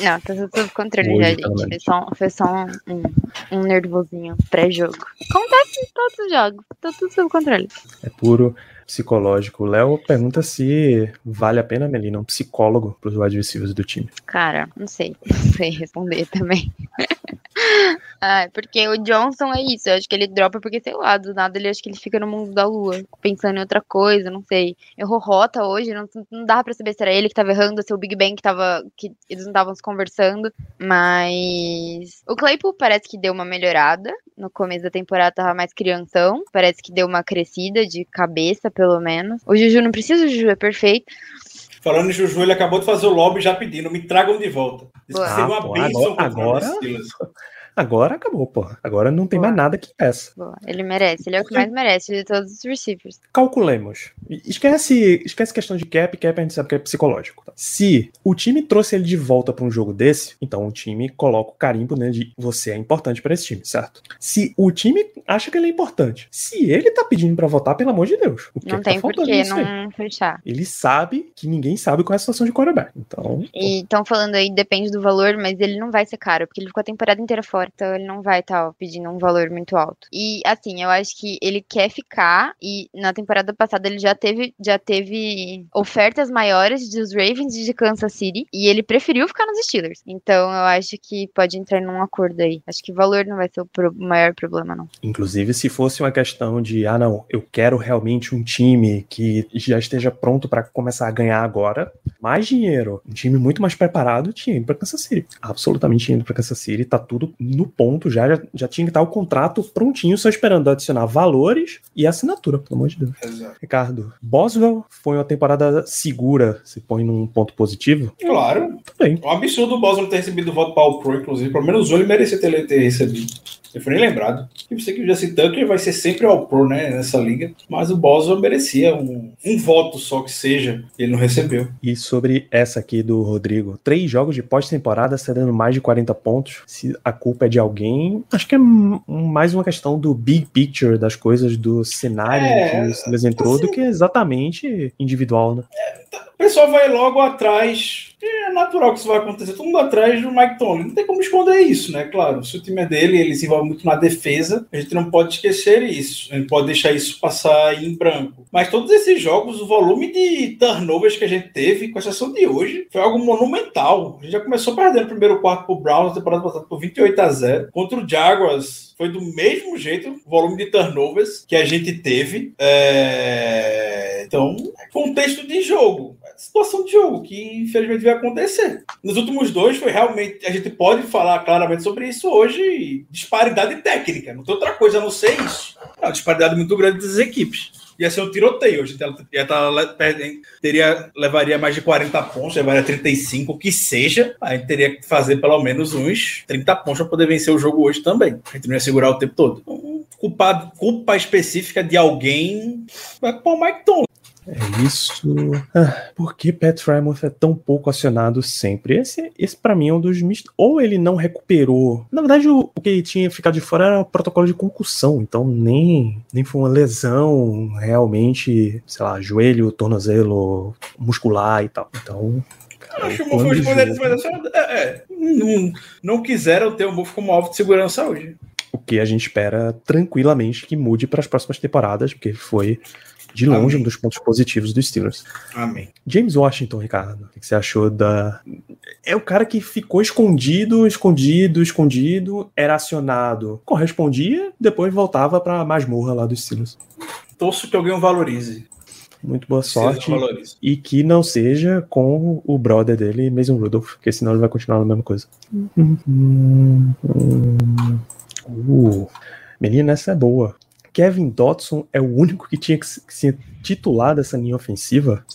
S3: Não, tá tudo sob controle Hoje, já, gente. Foi só, foi só um, um, um nervosinho pré-jogo. Acontece em todos os jogos. Tá tudo sob controle.
S2: É puro psicológico. O Léo pergunta se vale a pena, Melina, um psicólogo para os wide receivers do time.
S3: Cara, não sei. Não sei responder também. ah, porque o Johnson é isso. Eu acho que ele dropa porque, sei lá, do nada ele acho que ele fica no mundo da lua, pensando em outra coisa, não sei. Errou rota hoje, não, não dava pra saber se era ele que tava errando, se o Big Bang que tava. que eles não estavam se conversando. Mas. O Claypool parece que deu uma melhorada. No começo da temporada tava mais crianção. Parece que deu uma crescida de cabeça, pelo menos. O Juju não precisa, o Juju é perfeito.
S4: Falando em Juju, ele acabou de fazer o lobby já pedindo, me tragam de volta.
S2: Isso ah, uma pô, agora, agora, Agora acabou, pô. Agora não tem Boa. mais nada que peça.
S3: Boa. Ele merece, ele é o que mais merece de todos os receivers.
S2: Calculemos. Esquece, esquece questão de cap, cap a gente sabe que é psicológico. Se o time trouxe ele de volta para um jogo desse, então o time coloca o carimbo né, de você é importante para esse time, certo? Se o time acha que ele é importante, se ele tá pedindo para votar, pelo amor de Deus. O que
S3: não
S2: é
S3: tem
S2: tá
S3: por que não fechar.
S2: Ele sabe que ninguém sabe qual é a situação de quarterback. Então.
S3: E estão falando aí, depende do valor, mas ele não vai ser caro, porque ele ficou a temporada inteira fora então ele não vai estar tá, pedindo um valor muito alto. E assim, eu acho que ele quer ficar e na temporada passada ele já teve já teve ofertas maiores dos Ravens e de Kansas City e ele preferiu ficar nos Steelers. Então eu acho que pode entrar num acordo aí. Acho que valor não vai ser o pro maior problema não.
S2: Inclusive se fosse uma questão de ah não, eu quero realmente um time que já esteja pronto para começar a ganhar agora, mais dinheiro, um time muito mais preparado, tinha ido para Kansas City. Absolutamente indo para Kansas City, tá tudo no ponto já, já, já, tinha que estar o contrato prontinho, só esperando adicionar valores e assinatura, pelo amor de Deus. Exato. Ricardo, Boswell foi uma temporada segura, se põe num ponto positivo?
S4: Claro. É um absurdo o Boswell ter recebido o voto para o Pro, inclusive. Pelo menos ele merecia ter, ter recebido. Eu fui nem lembrado. Eu sei que o Jesse Tucker vai ser sempre ao Pro, né, nessa liga. Mas o Boswell merecia um, um voto só que seja. Ele não recebeu.
S2: E sobre essa aqui do Rodrigo. Três jogos de pós-temporada cedendo mais de 40 pontos. Se a culpa é de alguém, acho que é mais uma questão do big picture das coisas, do cenário é, que o Silas entrou, assim, do que exatamente individual, né?
S4: É, o pessoal vai logo atrás é natural que isso vai acontecer. Todo mundo atrás do Mike Tomlin. Não tem como esconder isso, né? Claro, se o time é dele, ele se envolve muito na defesa, a gente não pode esquecer isso. A gente pode deixar isso passar em branco. Mas todos esses jogos, o volume de turnovers que a gente teve, com exceção de hoje, foi algo monumental. A gente já começou perdendo o primeiro quarto pro Browns, na temporada passada por 28 a 0. Contra o Jaguars, foi do mesmo jeito o volume de turnovers que a gente teve. É... Então, contexto de jogo situação de jogo, que infelizmente vai acontecer. Nos últimos dois foi realmente, a gente pode falar claramente sobre isso hoje, disparidade técnica, não tem outra coisa a não ser isso. É uma disparidade muito grande das equipes. Ia ser um tiroteio, a gente ia estar, teria, levaria mais de 40 pontos, levaria 35, o que seja, a gente teria que fazer pelo menos uns 30 pontos para poder vencer o jogo hoje também. A gente não ia segurar o tempo todo. Então, culpa, culpa específica de alguém, vai pôr o Mike Tomlin.
S2: É isso. Ah, por que Pat Frymouth é tão pouco acionado sempre? Esse, esse para mim é um dos mist... Ou ele não recuperou. Na verdade, o, o que tinha ficado de fora era o protocolo de concussão. Então, nem, nem foi uma lesão realmente, sei lá, joelho, tornozelo muscular e tal. Então.
S4: Acho que o Mofo é, é, não, não quiseram ter o Mofo como alvo de segurança hoje.
S2: O que a gente espera tranquilamente que mude para as próximas temporadas, porque foi de longe, Amém. um dos pontos positivos dos Steelers.
S4: Amém.
S2: James Washington, Ricardo, o que você achou da. É o cara que ficou escondido, escondido, escondido, era acionado, correspondia, depois voltava pra masmorra lá dos Steelers.
S4: Torço que alguém o valorize.
S2: Muito boa sorte. E que não seja com o brother dele, Mason Rudolph, porque senão ele vai continuar a mesma coisa. Uhum. Uh, menina, essa é boa. Kevin Dotson é o único que tinha que ser titular dessa linha ofensiva?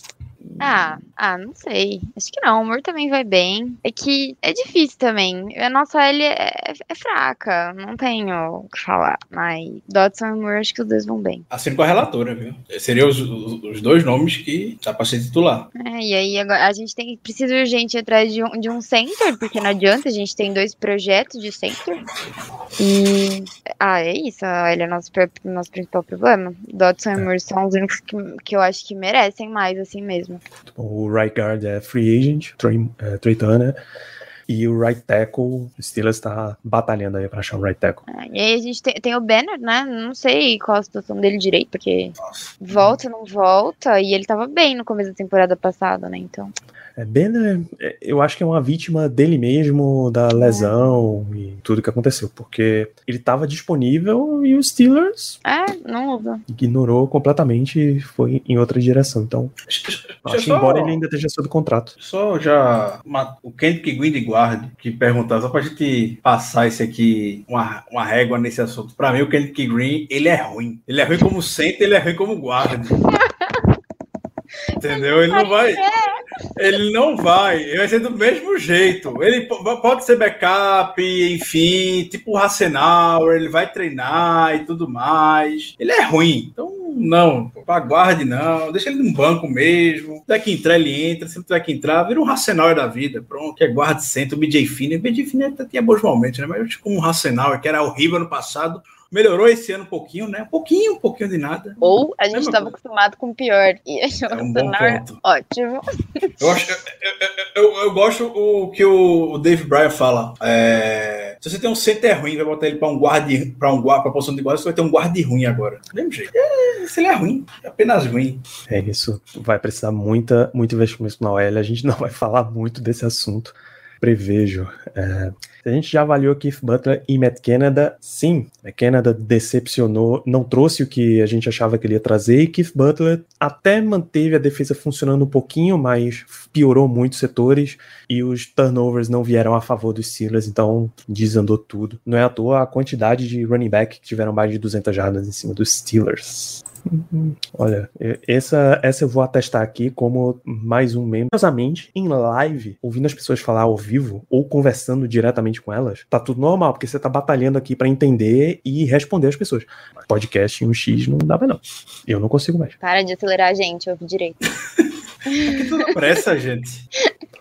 S3: Ah, ah, não sei. Acho que não. O humor também vai bem. É que é difícil também. A nossa L é, é fraca. Não tenho o que falar. Mas Dodson e Moore, acho que os dois vão bem.
S4: Assim com a relatora, viu? Seriam os, os, os, dois nomes que dá pra ser titular.
S3: É, e aí agora a gente tem precisa urgente atrás de um, de um center, porque não adianta. A gente tem dois projetos de center. E. Ah, é isso. Ele é nosso, nosso principal problema. Dodson e Moore são os únicos que, que eu acho que merecem mais, assim mesmo.
S2: O right guard é free agent, Trey, é, Trey Turner. E o right tackle, o Steelers está batalhando aí para achar um right tackle.
S3: É, e aí a gente tem, tem, o Banner, né? Não sei qual a situação dele direito, porque volta, não volta. E ele tava bem no começo da temporada passada, né? Então.
S2: É bem, é, eu acho que é uma vítima dele mesmo, da lesão é. e tudo que aconteceu, porque ele estava disponível e os Steelers
S3: é, não usa.
S2: ignorou completamente e foi em outra direção. Então, acho que embora ele ainda esteja sob contrato.
S4: Só já uma, o Kendrick Green de guarda que perguntar, só pra gente passar esse aqui, uma, uma régua nesse assunto. Pra mim, o Kendrick Green, ele é ruim. Ele é ruim como center, ele é ruim como guarda. Entendeu? Ele não vai. Ele não vai. Vai ser do mesmo jeito. Ele pode ser backup, enfim, tipo o Hassenauer, ele vai treinar e tudo mais. Ele é ruim. Então, não. Aguarde, não. Deixa ele no banco mesmo. Se tiver que entrar, ele entra. Se não tiver que entrar, vira um Hassenauer da vida. Pronto. Que aguarde sempre. O BJ Finney. O BJ Finney até tinha bons momentos, né? Mas como um Hassenauer, que era horrível no passado, melhorou esse ano um pouquinho, né? Um pouquinho, um pouquinho de nada.
S3: Ou a gente estava acostumado com o pior. E
S4: é um bom ponto.
S3: Ótimo.
S4: Eu, acho, eu, eu, eu, gosto o que o Dave Bryan fala. É, se você tem um center ruim, vai botar ele para um guarda, para um guarda, para posição de guarda, você vai ter um guarda ruim agora. Do mesmo jeito. É, se ele é ruim, é apenas ruim.
S2: É isso. Vai precisar muita, muito investimento na OL. A gente não vai falar muito desse assunto prevejo. É, a gente já avaliou Keith Butler e Matt Canada, sim, Matt Canada decepcionou, não trouxe o que a gente achava que ele ia trazer, e Keith Butler até manteve a defesa funcionando um pouquinho, mas piorou muitos setores, e os turnovers não vieram a favor dos Steelers, então desandou tudo. Não é à toa a quantidade de running back que tiveram mais de 200 jardas em cima dos Steelers. Olha, essa, essa eu vou atestar aqui como mais um membro. Curiosamente, em live, ouvindo as pessoas falar ao vivo ou conversando diretamente com elas, tá tudo normal, porque você tá batalhando aqui para entender e responder as pessoas. Podcast em um X não dá mais, não. Eu não consigo mais.
S3: Para de acelerar a gente, ouve direito.
S4: que tudo pressa, gente.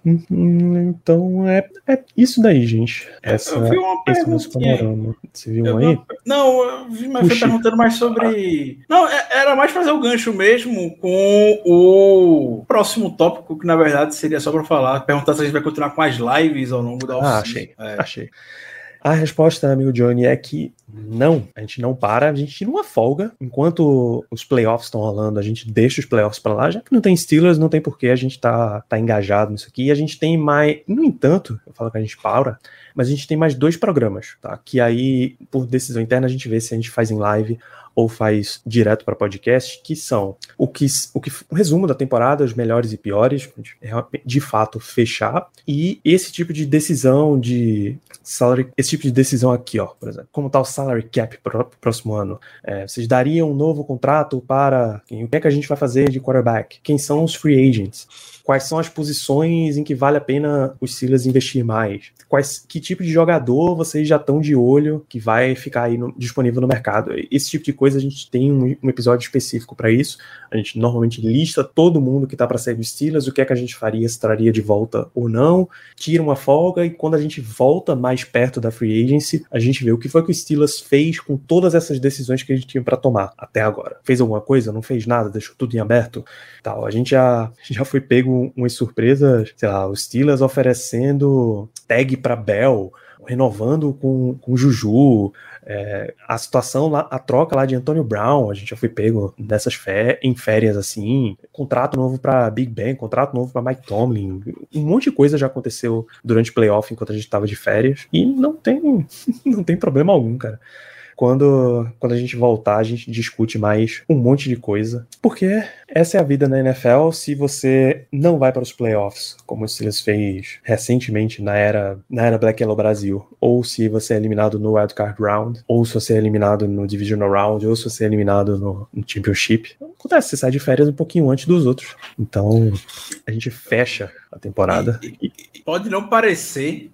S2: Uhum, então é, é isso daí, gente. Essa,
S4: eu vi uma esse
S2: nosso panorama. Você viu um aí?
S4: Não, eu vi, mas foi perguntando mais sobre. Não, é, era mais fazer o gancho mesmo com o próximo tópico, que na verdade seria só para falar, perguntar se a gente vai continuar com as lives ao longo da
S2: Ah, achei, é. achei. A resposta, amigo Johnny, é que não, a gente não para, a gente tira uma folga. Enquanto os playoffs estão rolando, a gente deixa os playoffs para lá, já que não tem Steelers, não tem porquê a gente tá, tá engajado nisso aqui. E a gente tem mais. No entanto, eu falo que a gente para, mas a gente tem mais dois programas, tá? Que aí, por decisão interna, a gente vê se a gente faz em live ou faz direto para podcast, que são o que o que o resumo da temporada, os melhores e piores, de fato fechar e esse tipo de decisão de salary, esse tipo de decisão aqui, ó, por exemplo, como tá o salary cap pro próximo ano? É, vocês dariam um novo contrato para. O que é que a gente vai fazer de quarterback? Quem são os free agents? Quais são as posições em que vale a pena os Steelers investir mais? Quais, que tipo de jogador vocês já estão de olho que vai ficar aí no, disponível no mercado? Esse tipo de coisa a gente tem um, um episódio específico para isso. A gente normalmente lista todo mundo que está para sair do Steelers, o que é que a gente faria, se traria de volta ou não, tira uma folga e quando a gente volta mais perto da free agency, a gente vê o que foi que o Steelers fez com todas essas decisões que a gente tinha para tomar até agora. Fez alguma coisa? Não fez nada? Deixou tudo em aberto? Tal. A gente já, já foi pego umas surpresas, sei lá, os Steelers oferecendo tag para Bell, renovando com, com Juju, é, a situação lá, a troca lá de Antônio Brown, a gente já foi pego nessas fé, em férias assim, contrato novo para Big Ben, contrato novo para Mike Tomlin, um monte de coisa já aconteceu durante o playoff enquanto a gente estava de férias e não tem não tem problema algum, cara quando, quando a gente voltar, a gente discute mais um monte de coisa. Porque essa é a vida na NFL se você não vai para os playoffs, como o Steelers fez recentemente na era, na era Black Yellow Brasil, ou se você é eliminado no Wildcard Round, ou se você é eliminado no Divisional Round, ou se você é eliminado no, no Championship. Acontece, você sai de férias um pouquinho antes dos outros. Então, a gente fecha a temporada.
S4: E, e, pode não parecer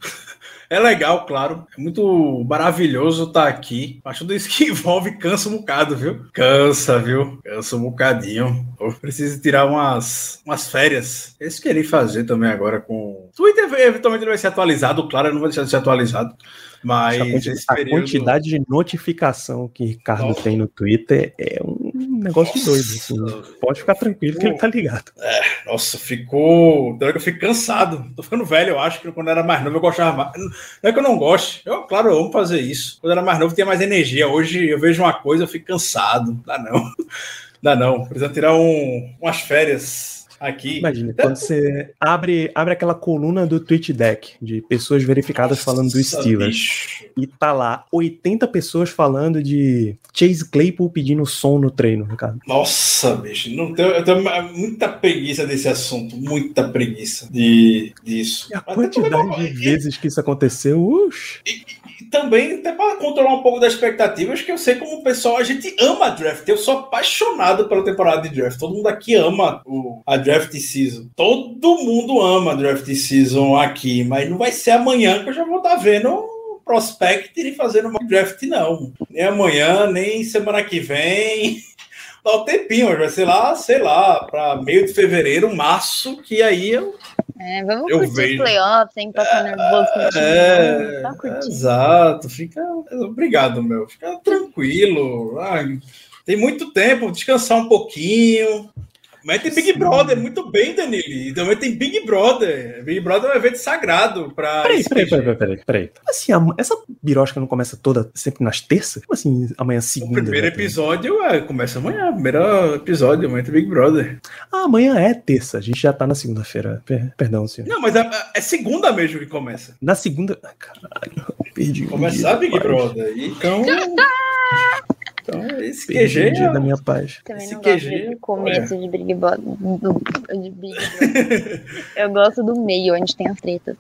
S4: é legal, claro. É muito maravilhoso estar tá aqui. Mas tudo isso que envolve cansa um bocado, viu? Cansa, viu? Cansa um bocadinho. Eu preciso tirar umas, umas férias. Esse queria fazer também agora com. Twitter eventualmente vai ser atualizado, claro, não vai deixar de ser atualizado. Mas a,
S2: período... a quantidade de notificação que Ricardo Nossa. tem no Twitter é um negócio Nossa. doido. Assim. Pode ficar tranquilo que ele tá ligado.
S4: É, nossa, ficou. Eu fico cansado. Tô ficando velho, eu acho que quando eu era mais novo eu gostava mais. Não é que eu não goste. Eu, claro, eu amo fazer isso. Quando eu era mais novo tinha mais energia. Hoje eu vejo uma coisa, eu fico cansado. Dá não. Dá não. Precisa tirar um, umas férias aqui.
S2: Imagina, quando você abre, abre aquela coluna do Twitch Deck de pessoas verificadas falando do Steelers e tá lá 80 pessoas falando de Chase Claypool pedindo som no treino, cara.
S4: Nossa, bicho, não tenho, eu tenho muita preguiça desse assunto, muita preguiça de, disso.
S2: E a quantidade de vezes que isso aconteceu, ux.
S4: E, também, até para controlar um pouco das expectativas, que eu sei como o pessoal, a gente ama a draft. Eu sou apaixonado pela temporada de draft. Todo mundo aqui ama o, a draft season. Todo mundo ama a draft season aqui, mas não vai ser amanhã que eu já vou estar tá vendo prospect e fazendo uma draft, não. Nem amanhã, nem semana que vem. Dá um tempinho, vai ser lá, sei lá, para meio de fevereiro, março, que aí eu
S3: é, vamos eu curtir vejo. os playoffs sem passar nervoso com o time.
S4: É, é, exato. Fica. Obrigado, meu. Fica tranquilo. Ai, tem muito tempo, descansar um pouquinho. Mas tem Big Sim. Brother, muito bem, Danilo. Também tem Big Brother. Big Brother é um evento sagrado pra.
S2: Peraí, peraí, peraí, peraí, peraí. Assim, essa birosca não começa toda sempre nas terças? Como assim, amanhã segunda?
S4: O primeiro episódio é, começa amanhã. Primeiro episódio, amanhã tem Big Brother.
S2: Ah, amanhã é terça. A gente já tá na segunda-feira. Perdão, senhor.
S4: Não, mas é, é, segunda mesmo que começa.
S2: Na segunda. Caralho,
S4: perdi. Começar um Big Brother. Então. Então, esse QG
S2: é... da minha paz.
S3: Também esse não QG gosto do começo é. de Big Brother. De Eu gosto do meio, onde tem as tretas.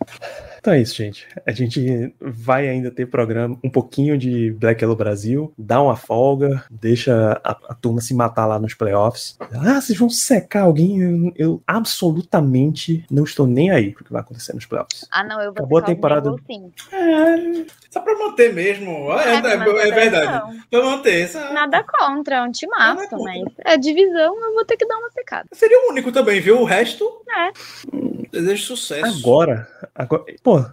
S2: Então é isso, gente. A gente vai ainda ter programa, um pouquinho de Black Yellow Brasil, dá uma folga, deixa a, a turma se matar lá nos playoffs. Ah, vocês vão secar alguém? Eu, eu, absolutamente não estou nem aí pro que vai acontecer nos playoffs.
S3: Ah, não, eu vou
S2: Acabou a temporada.
S3: sim.
S4: É, só pra manter mesmo. É, é, é, é verdade. Pra manter. Essa...
S3: Nada contra, é um timaço, mas é divisão, eu vou ter que dar uma secada.
S4: Seria o único também, viu? O resto.
S3: É.
S4: Desejo sucesso.
S2: Agora, agora pô,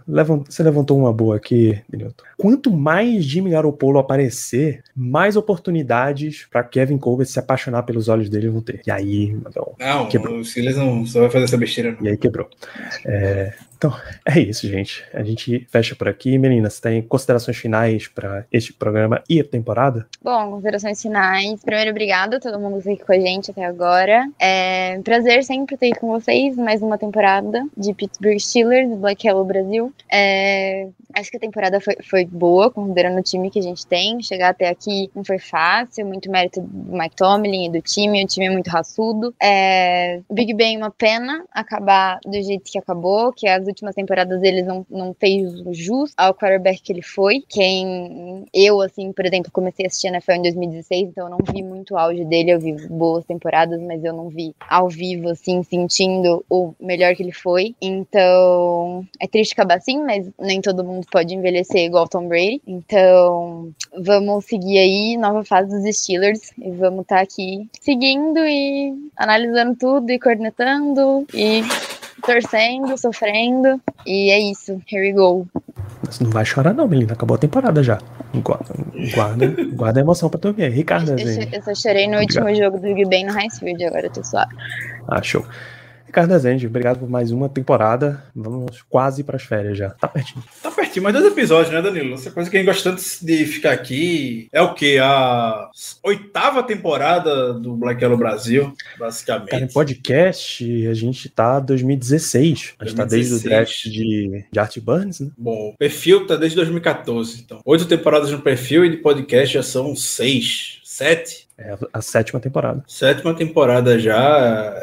S2: você levantou uma boa aqui, Benilton. Quanto mais Jimmy Garoppolo aparecer, mais oportunidades para Kevin Colbert se apaixonar pelos olhos dele vão ter. E aí,
S4: não quebrou. o Silas não só vai fazer essa besteira. Não.
S2: E aí quebrou. É, então, é isso, gente. A gente fecha por aqui. Meninas, tem considerações finais para este programa e a temporada?
S3: Bom, considerações finais. Primeiro, obrigada a todo mundo que aqui com a gente até agora. É um prazer sempre ter com vocês mais uma temporada de Pittsburgh Steelers, Black Yellow Brasil. É, acho que a temporada foi, foi boa, considerando o time que a gente tem. Chegar até aqui não foi fácil, muito mérito do Mike Tomlin e do time. O time é muito raçudo. É, Big Ben, uma pena acabar do jeito que acabou, que as últimas temporadas dele não, não fez jus ao quarterback que ele foi. Quem eu, assim, por exemplo, comecei a assistir NFL em 2016, então eu não vi muito auge dele, eu vi boas temporadas, mas eu não vi ao vivo, assim, sentindo o melhor que ele foi. Então, é triste acabar assim, mas nem todo mundo pode envelhecer igual Tom Brady. Então, vamos seguir aí, nova fase dos Steelers, e vamos estar tá aqui seguindo e analisando tudo e cornetando e torcendo, sofrendo. E é isso. Here we go.
S2: Você não vai chorar, não, menina. Acabou a temporada já. Guarda, guarda, guarda a emoção pra tu ver. Ricardo,
S3: eu, eu, só chorei no Obrigado. último jogo do Big Ben no Highfield, agora eu tô suave.
S2: Ah, show. Ricardo Azende, obrigado por mais uma temporada. Vamos quase para as férias já. Tá pertinho.
S4: Tá pertinho, mais dois episódios, né, Danilo? Essa coisa que a gente gosta tanto de ficar aqui é o quê? A oitava temporada do Black Yellow Brasil, basicamente. Cara,
S2: em podcast, a gente tá 2016. A gente 2016. tá desde o draft de, de Art Burns, né?
S4: Bom, o perfil tá desde 2014. Então, oito temporadas no perfil e de podcast já são seis, sete.
S2: É a sétima temporada.
S4: Sétima temporada já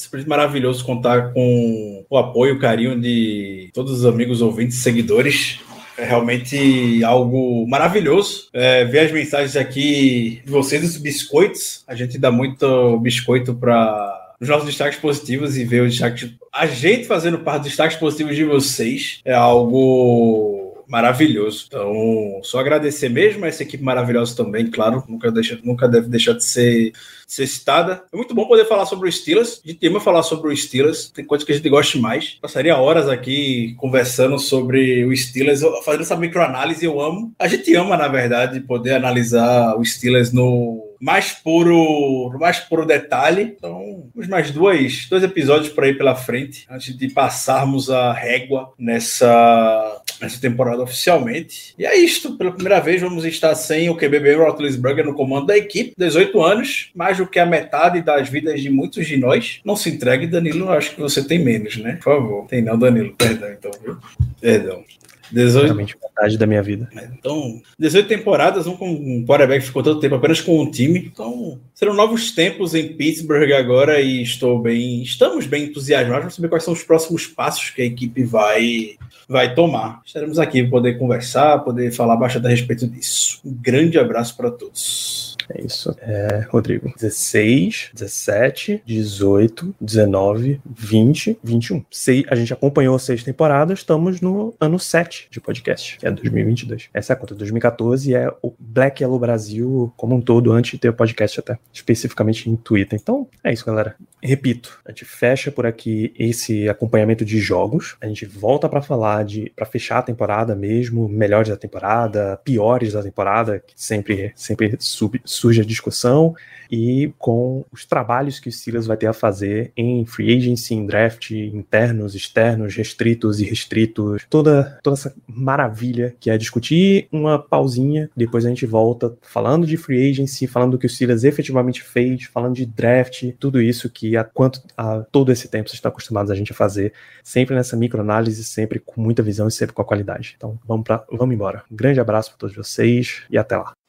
S4: simplesmente maravilhoso contar com o apoio, o carinho de todos os amigos, ouvintes seguidores. É realmente algo maravilhoso. É, ver as mensagens aqui de vocês, dos biscoitos. A gente dá muito biscoito para os nossos destaques positivos e ver os destaques. A gente fazendo parte dos destaques positivos de vocês é algo maravilhoso. Então, só agradecer mesmo a essa equipe maravilhosa também, claro, nunca, deixa, nunca deve deixar de ser, ser citada. É muito bom poder falar sobre o Steelers. A gente ama falar sobre o Steelers, tem coisas que a gente gosta mais. Passaria horas aqui conversando sobre o Steelers, fazendo essa microanálise, eu amo. A gente ama, na verdade, poder analisar o Steelers no mais puro, mais puro detalhe. Então, temos mais dois, dois episódios por aí pela frente, antes de passarmos a régua nessa, nessa temporada oficialmente. E é isto. Pela primeira vez, vamos estar sem o QBB Roethlisberger no comando da equipe. 18 anos, mais do que a metade das vidas de muitos de nós. Não se entregue, Danilo. Acho que você tem menos, né? Por favor. Tem não, Danilo. Perdão, então, viu? Perdão.
S2: 18... Realmente metade da minha vida.
S4: Então, 18 temporadas, um com um quarterback ficou todo tempo apenas com um time. Então, serão novos tempos em Pittsburgh agora e estou bem, estamos bem entusiasmados para saber quais são os próximos passos que a equipe vai vai tomar. Estaremos aqui para poder conversar, poder falar bastante a respeito disso. Um grande abraço para todos.
S2: É isso. É, Rodrigo. 16, 17, 18, 19, 20, 21. Se, a gente acompanhou seis temporadas, estamos no ano 7 de podcast, que é 2022. Essa é a conta. 2014 é o Black Yellow Brasil como um todo, antes de ter o podcast até, especificamente em Twitter. Então, é isso, galera. Repito, a gente fecha por aqui esse acompanhamento de jogos. A gente volta para falar de para fechar a temporada mesmo, melhores da temporada, piores da temporada, que sempre sempre sub, surge a discussão e com os trabalhos que o Steelers vai ter a fazer em free agency, em draft, internos, externos, restritos e restritos, toda, toda essa maravilha que é discutir uma pausinha, depois a gente volta falando de free agency, falando do que o Steelers efetivamente fez, falando de draft, tudo isso que há quanto há todo esse tempo vocês estão acostumados a gente a fazer, sempre nessa microanálise, sempre com muita visão e sempre com a qualidade. Então vamos, pra, vamos embora. Um grande abraço para todos vocês e até lá.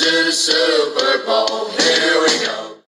S2: to the super